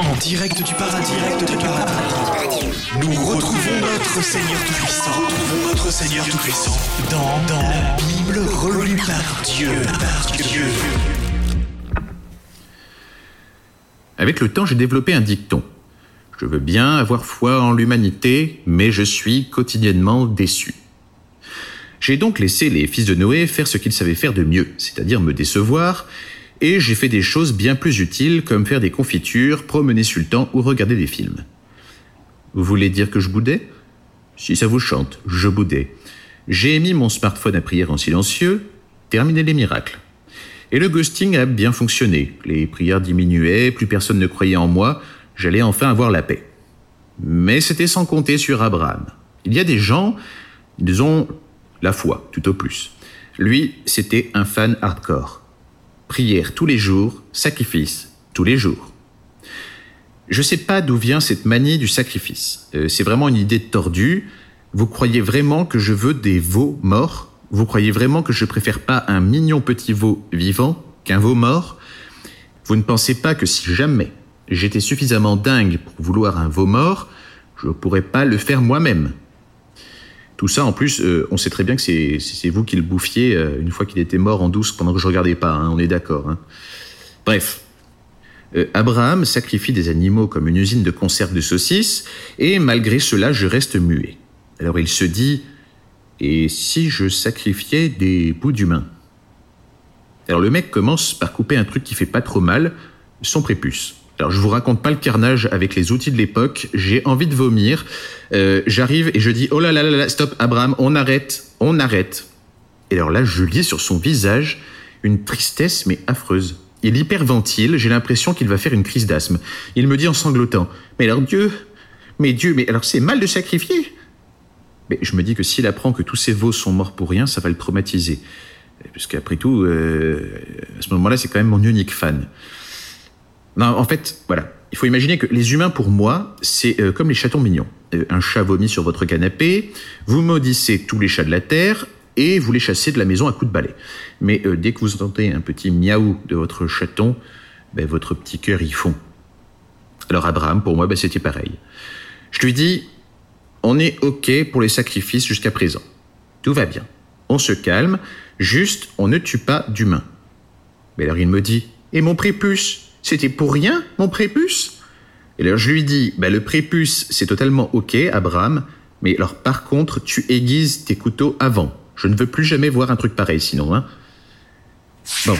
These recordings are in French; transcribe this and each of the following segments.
En direct du paradis, direct du paradis. Nous retrouvons notre Seigneur Tout-Puissant. Retrouvons notre Seigneur Tout-Puissant dans, dans la Bible relue par Dieu. Par Dieu. Avec le temps, j'ai développé un dicton. Je veux bien avoir foi en l'humanité, mais je suis quotidiennement déçu. J'ai donc laissé les fils de Noé faire ce qu'ils savaient faire de mieux, c'est-à-dire me décevoir, et j'ai fait des choses bien plus utiles comme faire des confitures, promener sultan ou regarder des films. Vous voulez dire que je boudais? Si ça vous chante, je boudais. J'ai mis mon smartphone à prière en silencieux, terminé les miracles. Et le ghosting a bien fonctionné. Les prières diminuaient, plus personne ne croyait en moi, j'allais enfin avoir la paix. Mais c'était sans compter sur Abraham. Il y a des gens, ils ont la foi, tout au plus. Lui, c'était un fan hardcore. Prière tous les jours, sacrifice tous les jours. Je ne sais pas d'où vient cette manie du sacrifice. Euh, c'est vraiment une idée tordue. Vous croyez vraiment que je veux des veaux morts? Vous croyez vraiment que je préfère pas un mignon petit veau vivant qu'un veau mort? Vous ne pensez pas que si jamais j'étais suffisamment dingue pour vouloir un veau mort, je ne pourrais pas le faire moi-même tout ça, en plus, euh, on sait très bien que c'est vous qui le bouffiez euh, une fois qu'il était mort en douce pendant que je regardais pas, hein, on est d'accord. Hein. Bref. Euh, Abraham sacrifie des animaux comme une usine de conserve de saucisses, et malgré cela, je reste muet. Alors il se dit, et si je sacrifiais des bouts d'humains? Alors le mec commence par couper un truc qui fait pas trop mal, son prépuce. Alors je vous raconte pas le carnage avec les outils de l'époque, j'ai envie de vomir. Euh, j'arrive et je dis oh là là là là, stop Abraham, on arrête, on arrête. Et alors là, je lis sur son visage une tristesse mais affreuse. Il hyperventile, j'ai l'impression qu'il va faire une crise d'asthme. Il me dit en sanglotant Mais alors Dieu, mais Dieu, mais alors c'est mal de sacrifier Mais je me dis que s'il apprend que tous ces veaux sont morts pour rien, ça va le traumatiser. Puisqu'après tout, euh, à ce moment-là, c'est quand même mon unique fan. Non, en fait, voilà. Il faut imaginer que les humains, pour moi, c'est euh, comme les chatons mignons. Euh, un chat vomit sur votre canapé, vous maudissez tous les chats de la terre et vous les chassez de la maison à coups de balai. Mais euh, dès que vous entendez un petit miaou de votre chaton, ben, votre petit cœur y fond. Alors Abraham, pour moi, ben, c'était pareil. Je lui dis, on est OK pour les sacrifices jusqu'à présent. Tout va bien. On se calme, juste on ne tue pas d'humains. Mais alors il me dit, et mon prépuce? C'était pour rien, mon prépuce Et alors je lui dis, bah, le prépuce, c'est totalement ok, Abraham, mais alors par contre, tu aiguises tes couteaux avant. Je ne veux plus jamais voir un truc pareil sinon, hein. Bon,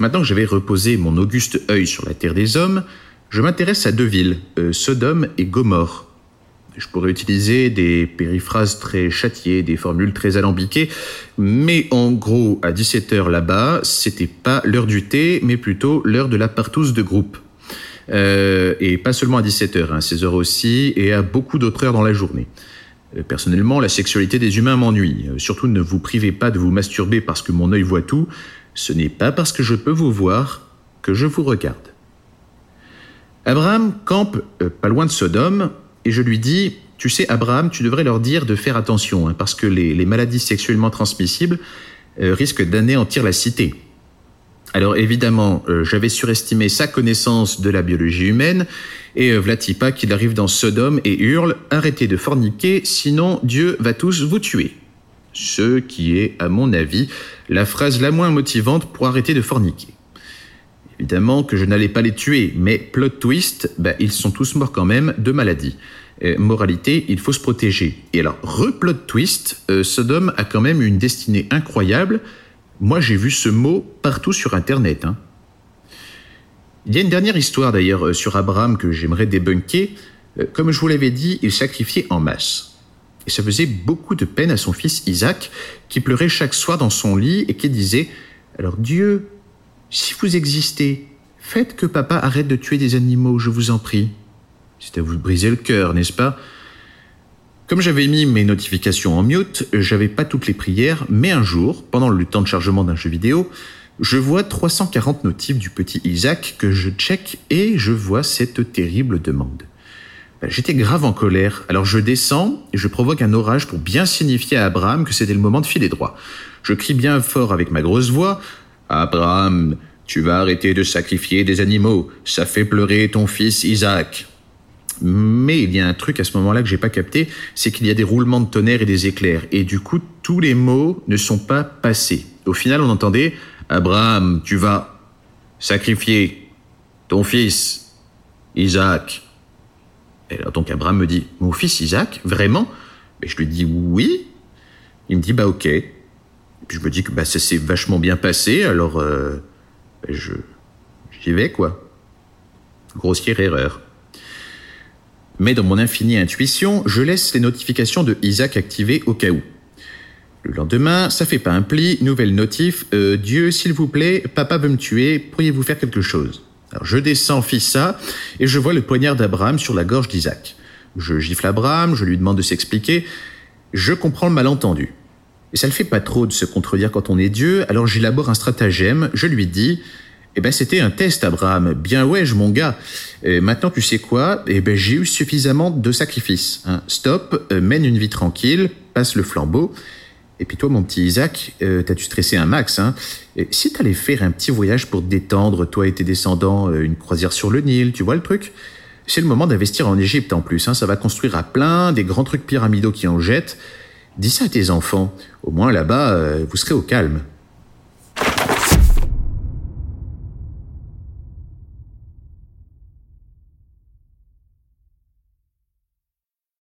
maintenant que j'avais reposé mon auguste œil sur la terre des hommes, je m'intéresse à deux villes, euh, Sodome et Gomorre. Je pourrais utiliser des périphrases très châtiées, des formules très alambiquées, mais en gros, à 17h là-bas, c'était pas l'heure du thé, mais plutôt l'heure de la partouze de groupe. Euh, et pas seulement à 17h, hein, 16h aussi, et à beaucoup d'autres heures dans la journée. Euh, personnellement, la sexualité des humains m'ennuie. Euh, surtout, ne vous privez pas de vous masturber parce que mon œil voit tout. Ce n'est pas parce que je peux vous voir que je vous regarde. Abraham campe pas loin de Sodome, et je lui dis, tu sais, Abraham, tu devrais leur dire de faire attention, hein, parce que les, maladies sexuellement transmissibles euh, risquent d'anéantir la cité. Alors évidemment, euh, j'avais surestimé sa connaissance de la biologie humaine, et euh, Vlatipa qu'il arrive dans Sodome et hurle « Arrêtez de forniquer, sinon Dieu va tous vous tuer ». Ce qui est, à mon avis, la phrase la moins motivante pour arrêter de forniquer. Évidemment que je n'allais pas les tuer, mais plot twist, bah, ils sont tous morts quand même de maladie. Euh, moralité, il faut se protéger. Et alors, replot twist, euh, Sodome a quand même une destinée incroyable. Moi, j'ai vu ce mot partout sur Internet. Hein. Il y a une dernière histoire d'ailleurs euh, sur Abraham que j'aimerais débunker. Comme je vous l'avais dit, il sacrifiait en masse. Et ça faisait beaucoup de peine à son fils Isaac, qui pleurait chaque soir dans son lit et qui disait Alors Dieu, si vous existez, faites que papa arrête de tuer des animaux, je vous en prie. C'est à vous briser le cœur, n'est-ce pas? Comme j'avais mis mes notifications en mute, j'avais pas toutes les prières, mais un jour, pendant le temps de chargement d'un jeu vidéo, je vois 340 notifs du petit Isaac que je check et je vois cette terrible demande. Ben, j'étais grave en colère, alors je descends et je provoque un orage pour bien signifier à Abraham que c'était le moment de filer droit. Je crie bien fort avec ma grosse voix Abraham, Tu vas arrêter de sacrifier des animaux, ça fait pleurer ton fils Isaac. Mais il y a un truc à ce moment-là que j'ai pas capté, c'est qu'il y a des roulements de tonnerre et des éclairs, et du coup tous les mots ne sont pas passés. Au final, on entendait Abraham, tu vas sacrifier ton fils Isaac. Et alors donc Abraham me dit Mon fils Isaac, vraiment? Et je lui dis Oui. Il me dit Bah ok. Puis je me dis que bah, ça s'est vachement bien passé, alors euh, je j'y vais quoi. Grossière erreur. Mais dans mon infinie intuition, je laisse les notifications de Isaac activées au cas où. Le lendemain, ça fait pas un pli, nouvelle notif, euh, Dieu, s'il vous plaît, papa veut me tuer, pourriez-vous faire quelque chose? Alors je descends ça, et je vois le poignard d'Abraham sur la gorge d'Isaac. Je gifle Abraham, je lui demande de s'expliquer, je comprends le malentendu. Et ça le fait pas trop de se contredire quand on est Dieu, alors j'élabore un stratagème, je lui dis, eh ben c'était un test, Abraham. Bien ouais, mon gars. maintenant, tu sais quoi? Eh ben j'ai eu suffisamment de sacrifices. Hein. Stop, euh, mène une vie tranquille, passe le flambeau. Et puis toi, mon petit Isaac, euh, t'as dû stresser un max. Hein? Et si t'allais faire un petit voyage pour te détendre, toi et tes descendants, euh, une croisière sur le Nil, tu vois le truc? C'est le moment d'investir en Égypte en plus. Hein. Ça va construire à plein des grands trucs pyramidaux qui en jettent. Dis ça à tes enfants. Au moins là-bas, vous serez au calme.